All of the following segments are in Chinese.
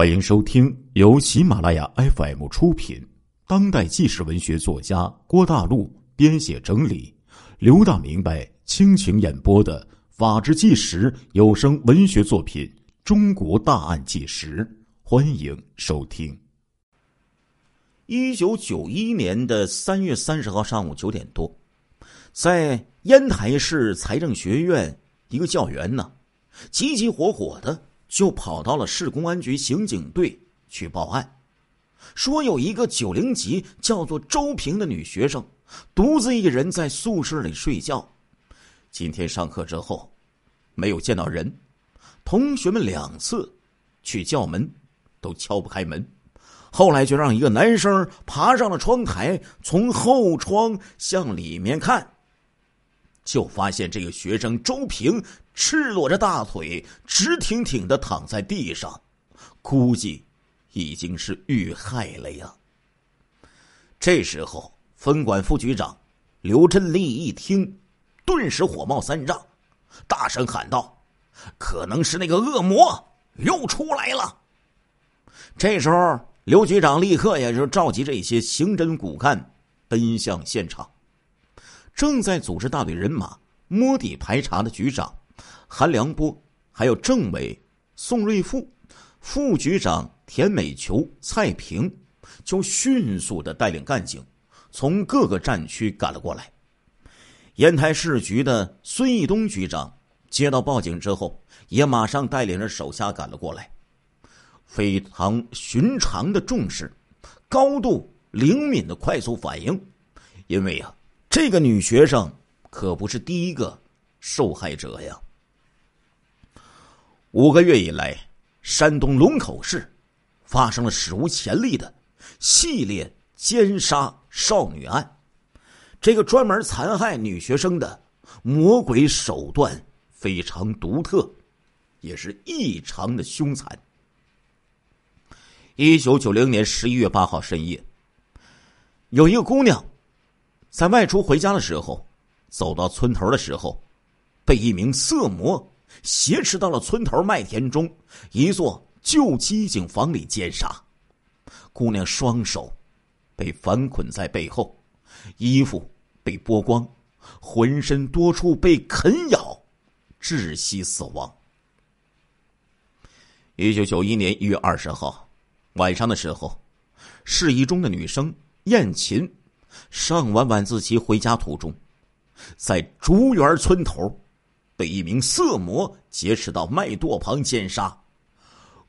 欢迎收听由喜马拉雅 FM 出品、当代纪实文学作家郭大陆编写整理、刘大明白倾情演播的《法治纪实》有声文学作品《中国大案纪实》，欢迎收听。一九九一年的三月三十号上午九点多，在烟台市财政学院，一个教员呢，急急火火的。就跑到了市公安局刑警队去报案，说有一个九零级叫做周平的女学生，独自一人在宿舍里睡觉。今天上课之后，没有见到人，同学们两次去叫门，都敲不开门。后来就让一个男生爬上了窗台，从后窗向里面看。就发现这个学生周平赤裸着大腿，直挺挺的躺在地上，估计已经是遇害了呀。这时候，分管副局长刘振利一听，顿时火冒三丈，大声喊道：“可能是那个恶魔又出来了！”这时候，刘局长立刻也就召集这些刑侦骨干奔向现场。正在组织大队人马摸底排查的局长韩良波，还有政委宋瑞富、副局长田美球、蔡平，就迅速的带领干警从各个战区赶了过来。烟台市局的孙义东局长接到报警之后，也马上带领着手下赶了过来，非常寻常的重视，高度灵敏的快速反应，因为呀。这个女学生可不是第一个受害者呀。五个月以来，山东龙口市发生了史无前例的系列奸杀少女案。这个专门残害女学生的魔鬼手段非常独特，也是异常的凶残。一九九零年十一月八号深夜，有一个姑娘。在外出回家的时候，走到村头的时候，被一名色魔挟持到了村头麦田中一座旧机井房里奸杀。姑娘双手被反捆在背后，衣服被剥光，浑身多处被啃咬，窒息死亡。一九九一年一月二十号晚上的时候，市一中的女生燕琴。上完晚自习回家途中，在竹园村头，被一名色魔劫持到麦垛旁奸杀。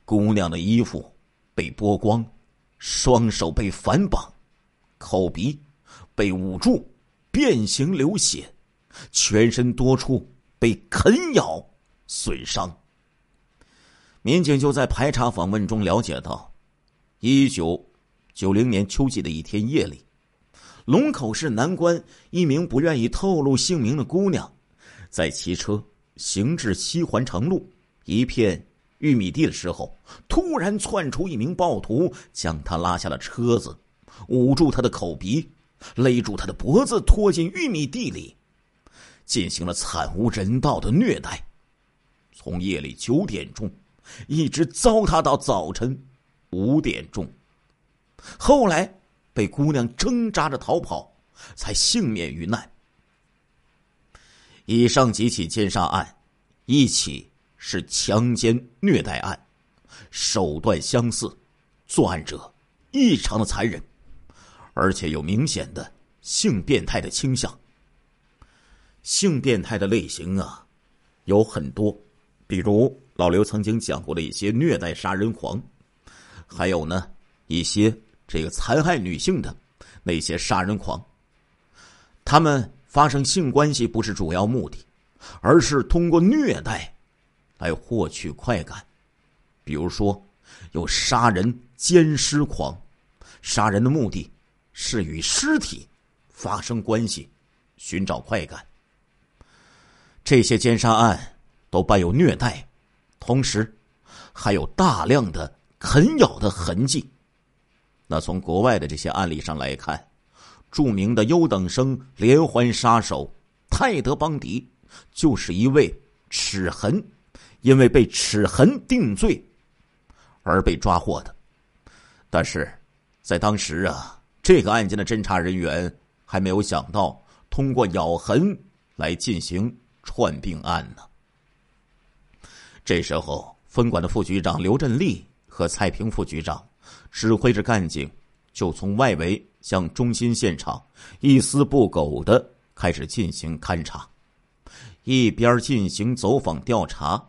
姑娘的衣服被剥光，双手被反绑，口鼻被捂住，变形流血，全身多处被啃咬损伤。民警就在排查访问中了解到，一九九零年秋季的一天夜里。龙口市南关一名不愿意透露姓名的姑娘，在骑车行至西环城路一片玉米地的时候，突然窜出一名暴徒，将她拉下了车子，捂住她的口鼻，勒住她的脖子，拖进玉米地里，进行了惨无人道的虐待，从夜里九点钟一直糟蹋到早晨五点钟，后来。被姑娘挣扎着逃跑，才幸免于难。以上几起奸杀案，一起是强奸虐待案，手段相似，作案者异常的残忍，而且有明显的性变态的倾向。性变态的类型啊，有很多，比如老刘曾经讲过的一些虐待杀人狂，还有呢一些。这个残害女性的那些杀人狂，他们发生性关系不是主要目的，而是通过虐待来获取快感。比如说，有杀人奸尸狂，杀人的目的是与尸体发生关系，寻找快感。这些奸杀案都伴有虐待，同时还有大量的啃咬的痕迹。那从国外的这些案例上来看，著名的优等生连环杀手泰德·邦迪就是一位齿痕，因为被齿痕定罪而被抓获的。但是，在当时啊，这个案件的侦查人员还没有想到通过咬痕来进行串并案呢。这时候，分管的副局长刘振利和蔡平副局长指挥着干警，就从外围向中心现场一丝不苟的开始进行勘查，一边进行走访调查。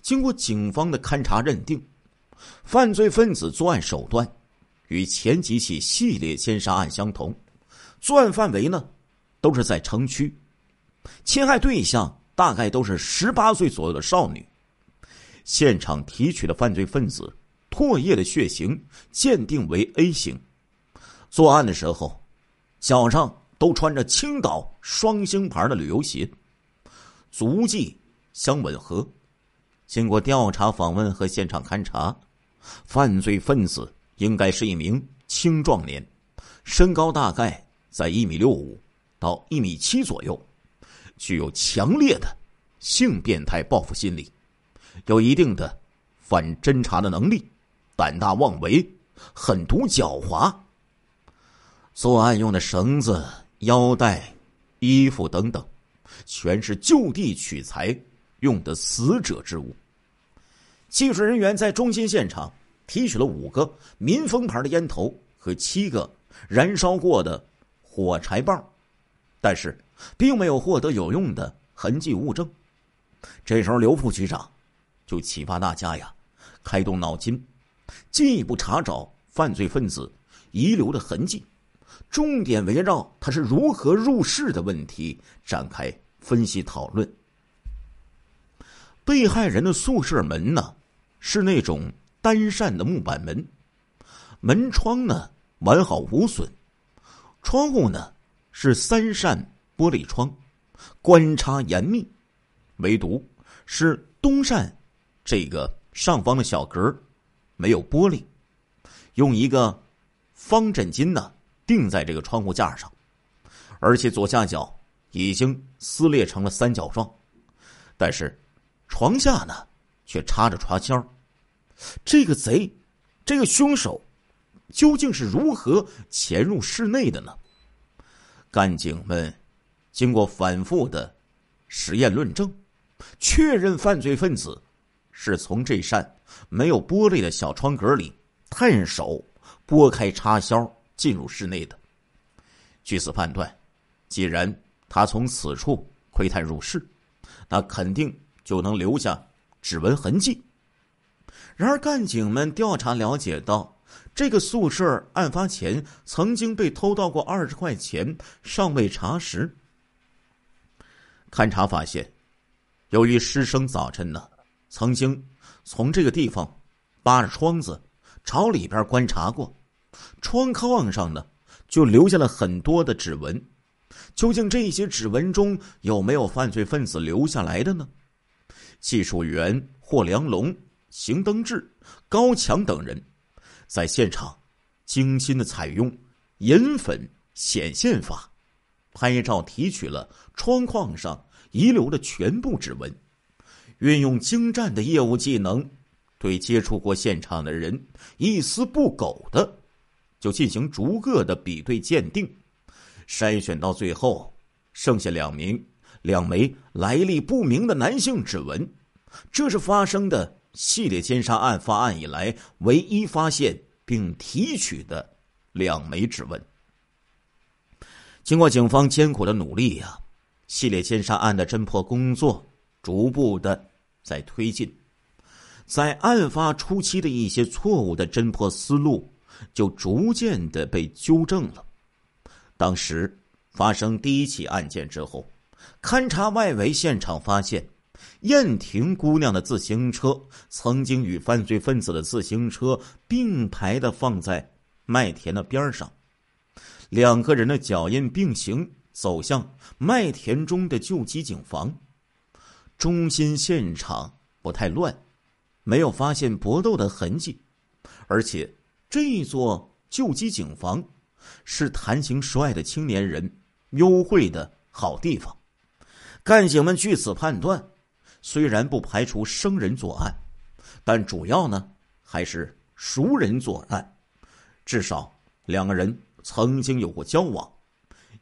经过警方的勘查认定，犯罪分子作案手段与前几起系列奸杀案相同，作案范围呢都是在城区，侵害对象大概都是十八岁左右的少女。现场提取的犯罪分子唾液的血型鉴定为 A 型，作案的时候脚上都穿着青岛双星牌的旅游鞋，足迹相吻合。经过调查访问和现场勘查，犯罪分子应该是一名青壮年，身高大概在一米六五到一米七左右，具有强烈的性变态报复心理，有一定的反侦查的能力，胆大妄为，狠毒狡猾。作案用的绳子、腰带、衣服等等，全是就地取材用的死者之物。技术人员在中心现场提取了五个民风牌的烟头和七个燃烧过的火柴棒，但是并没有获得有用的痕迹物证。这时候，刘副局长就启发大家呀，开动脑筋，进一步查找犯罪分子遗留的痕迹，重点围绕他是如何入室的问题展开分析讨论。被害人的宿舍门呢？是那种单扇的木板门，门窗呢完好无损，窗户呢是三扇玻璃窗，关插严密，唯独是东扇这个上方的小格没有玻璃，用一个方枕巾呢钉在这个窗户架上，而且左下角已经撕裂成了三角状，但是床下呢。却插着插销，这个贼，这个凶手，究竟是如何潜入室内的呢？干警们经过反复的实验论证，确认犯罪分子是从这扇没有玻璃的小窗格里探手拨开插销进入室内的。据此判断，既然他从此处窥探入室，那肯定就能留下。指纹痕迹。然而，干警们调查了解到，这个宿舍案发前曾经被偷盗过二十块钱，尚未查实。勘查发现，由于师生早晨呢曾经从这个地方扒着窗子朝里边观察过，窗框上呢就留下了很多的指纹。究竟这些指纹中有没有犯罪分子留下来的呢？技术员霍良龙、邢登志、高强等人，在现场精心的采用银粉显现法，拍照提取了窗框上遗留的全部指纹，运用精湛的业务技能，对接触过现场的人一丝不苟的就进行逐个的比对鉴定，筛选到最后，剩下两名。两枚来历不明的男性指纹，这是发生的系列奸杀案发案以来唯一发现并提取的两枚指纹。经过警方艰苦的努力呀，系列奸杀案的侦破工作逐步的在推进，在案发初期的一些错误的侦破思路就逐渐的被纠正了。当时发生第一起案件之后。勘察外围现场，发现燕婷姑娘的自行车曾经与犯罪分子的自行车并排的放在麦田的边上，两个人的脚印并行走向麦田中的救济警房。中心现场不太乱，没有发现搏斗的痕迹，而且这座救济警房是谈情说爱的青年人幽会的好地方。干警们据此判断，虽然不排除生人作案，但主要呢还是熟人作案，至少两个人曾经有过交往，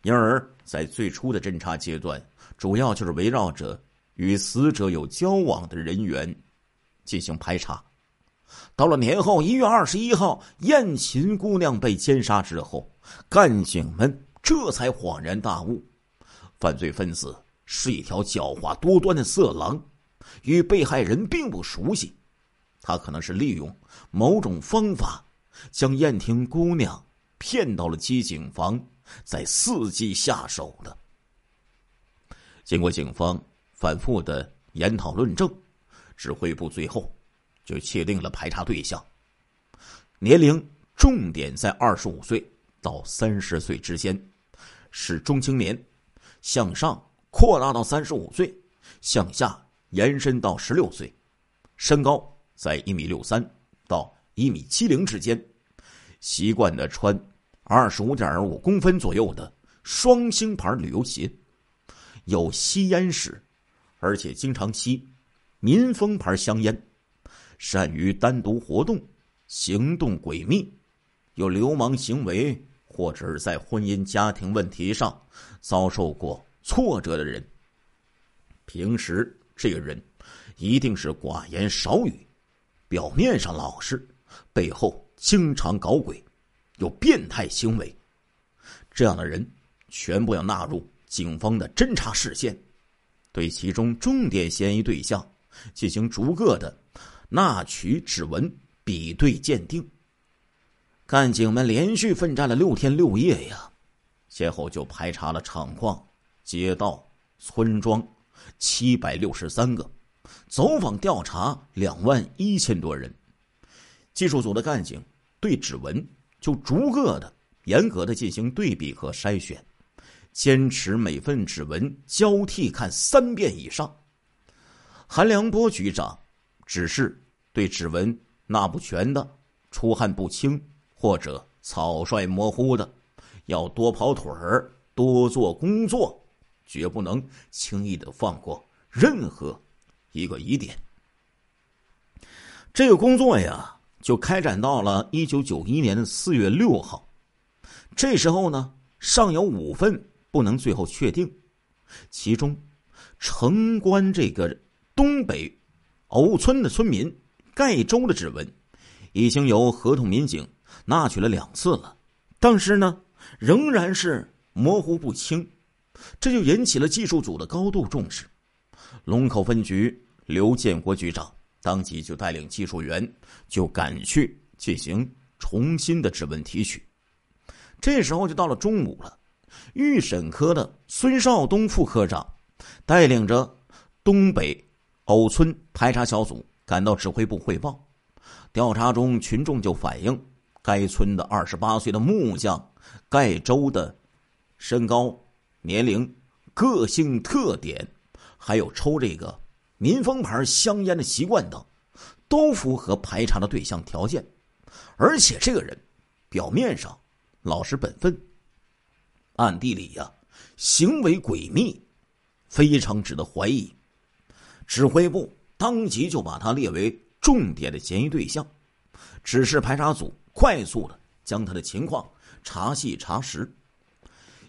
因而，在最初的侦查阶段，主要就是围绕着与死者有交往的人员进行排查。到了年后一月二十一号，燕琴姑娘被奸杀之后，干警们这才恍然大悟：犯罪分子是一条狡猾多端的色狼，与被害人并不熟悉。他可能是利用某种方法，将燕婷姑娘骗到了机警房，在伺机下手的。经过警方反复的研讨论证，指挥部最后。就确定了排查对象，年龄重点在二十五岁到三十岁之间，是中青年，向上扩大到三十五岁，向下延伸到十六岁，身高在一米六三到一米七零之间，习惯的穿二十五点五公分左右的双星牌旅游鞋，有吸烟史，而且经常吸民风牌香烟。善于单独活动，行动诡秘，有流氓行为，或者是在婚姻家庭问题上遭受过挫折的人。平时这个人一定是寡言少语，表面上老实，背后经常搞鬼，有变态行为。这样的人全部要纳入警方的侦查视线，对其中重点嫌疑对象进行逐个的。纳取指纹比对鉴定，干警们连续奋战了六天六夜呀，先后就排查了厂矿、街道、村庄七百六十三个，走访调查两万一千多人。技术组的干警对指纹就逐个的严格的进行对比和筛选，坚持每份指纹交替看三遍以上。韩良波局长。只是对指纹纳不全的、出汗不清或者草率模糊的，要多跑腿儿、多做工作，绝不能轻易的放过任何一个疑点。这个工作呀，就开展到了一九九一年的四月六号。这时候呢，尚有五份不能最后确定，其中城关这个东北。藕村的村民盖州的指纹，已经由合同民警纳取了两次了，但是呢，仍然是模糊不清，这就引起了技术组的高度重视。龙口分局刘建国局长当即就带领技术员就赶去进行重新的指纹提取。这时候就到了中午了，预审科的孙少东副科长带领着东北。藕村排查小组赶到指挥部汇报，调查中群众就反映，该村的二十八岁的木匠盖周的身高、年龄、个性特点，还有抽这个民风牌香烟的习惯等，都符合排查的对象条件。而且这个人表面上老实本分，暗地里呀行为诡秘，非常值得怀疑。指挥部当即就把他列为重点的嫌疑对象，指示排查组快速的将他的情况查细查实。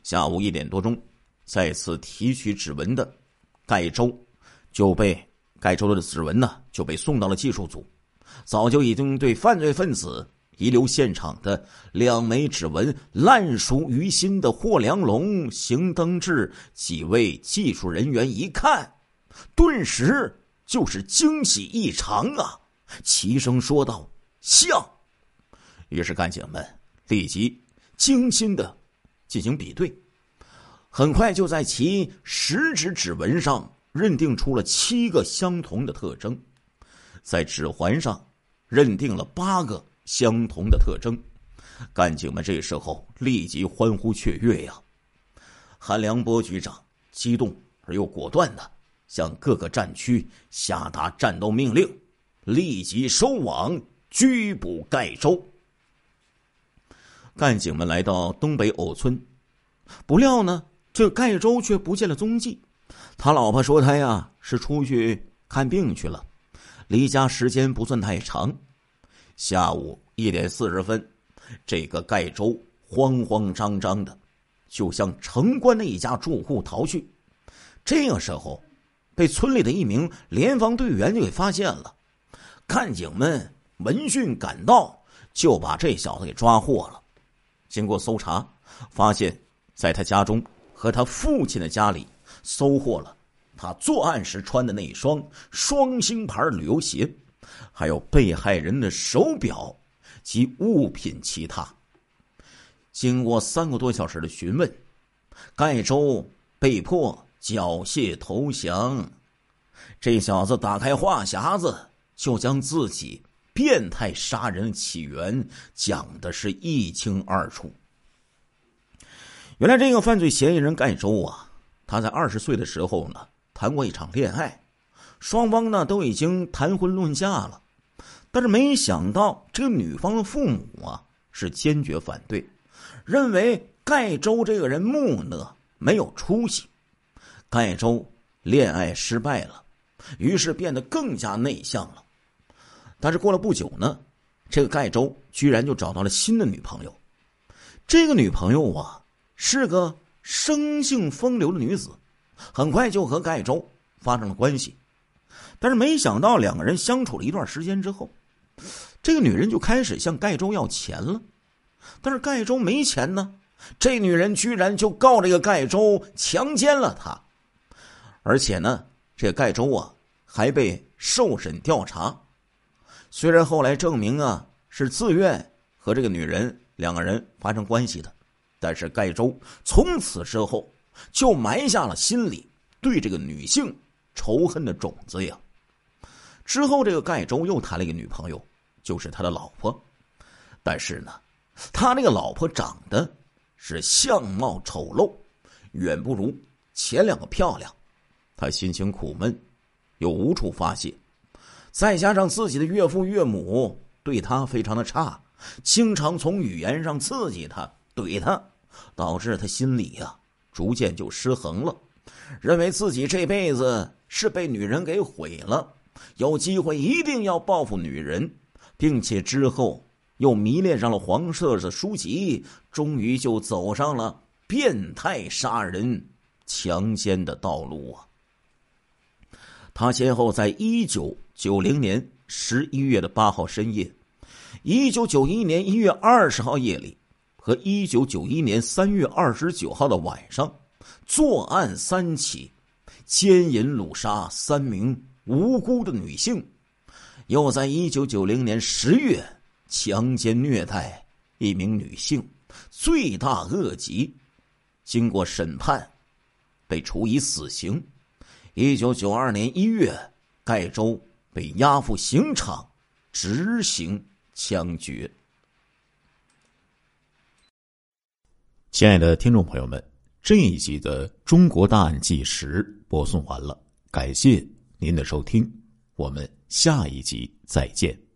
下午一点多钟，再次提取指纹的盖州就被盖州的指纹呢就被送到了技术组。早就已经对犯罪分子遗留现场的两枚指纹烂熟于心的霍良龙、邢登志几位技术人员一看。顿时就是惊喜异常啊！齐声说道：“像。”于是干警们立即精心的进行比对，很快就在其食指指纹上认定出了七个相同的特征，在指环上认定了八个相同的特征。干警们这时候立即欢呼雀跃呀！韩良波局长激动而又果断的。向各个战区下达战斗命令，立即收网拘捕盖州。干警们来到东北藕村，不料呢，这盖州却不见了踪迹。他老婆说他呀是出去看病去了，离家时间不算太长。下午一点四十分，这个盖州慌慌张张的就向城关的一家住户逃去。这个时候，被村里的一名联防队员就给发现了。干警们闻讯赶到，就把这小子给抓获了。经过搜查，发现在他家中和他父亲的家里搜获了他作案时穿的那一双双星牌旅游鞋，还有被害人的手表及物品其他。经过三个多小时的询问，盖州被迫。缴械投降，这小子打开话匣子，就将自己变态杀人起源讲的是一清二楚。原来这个犯罪嫌疑人盖州啊，他在二十岁的时候呢，谈过一场恋爱，双方呢都已经谈婚论嫁了，但是没想到这个女方的父母啊是坚决反对，认为盖州这个人木讷，没有出息。盖州恋爱失败了，于是变得更加内向了。但是过了不久呢，这个盖州居然就找到了新的女朋友。这个女朋友啊，是个生性风流的女子，很快就和盖州发生了关系。但是没想到，两个人相处了一段时间之后，这个女人就开始向盖州要钱了。但是盖州没钱呢，这女人居然就告这个盖州强奸了她。而且呢，这个盖州啊还被受审调查。虽然后来证明啊是自愿和这个女人两个人发生关系的，但是盖州从此之后就埋下了心里对这个女性仇恨的种子呀。之后，这个盖州又谈了一个女朋友，就是他的老婆。但是呢，他那个老婆长得是相貌丑陋，远不如前两个漂亮。他心情苦闷，又无处发泄，再加上自己的岳父岳母对他非常的差，经常从语言上刺激他、怼他，导致他心里呀逐渐就失衡了，认为自己这辈子是被女人给毁了，有机会一定要报复女人，并且之后又迷恋上了黄色的书籍，终于就走上了变态杀人、强奸的道路啊！他先后在一九九零年十一月的八号深夜，一九九一年一月二十号夜里，和一九九一年三月二十九号的晚上，作案三起，奸淫掳杀三名无辜的女性，又在一九九零年十月强奸虐待一名女性，罪大恶极，经过审判，被处以死刑。一九九二年一月，盖州被押赴刑场执行枪决。亲爱的听众朋友们，这一集的《中国大案纪实》播送完了，感谢您的收听，我们下一集再见。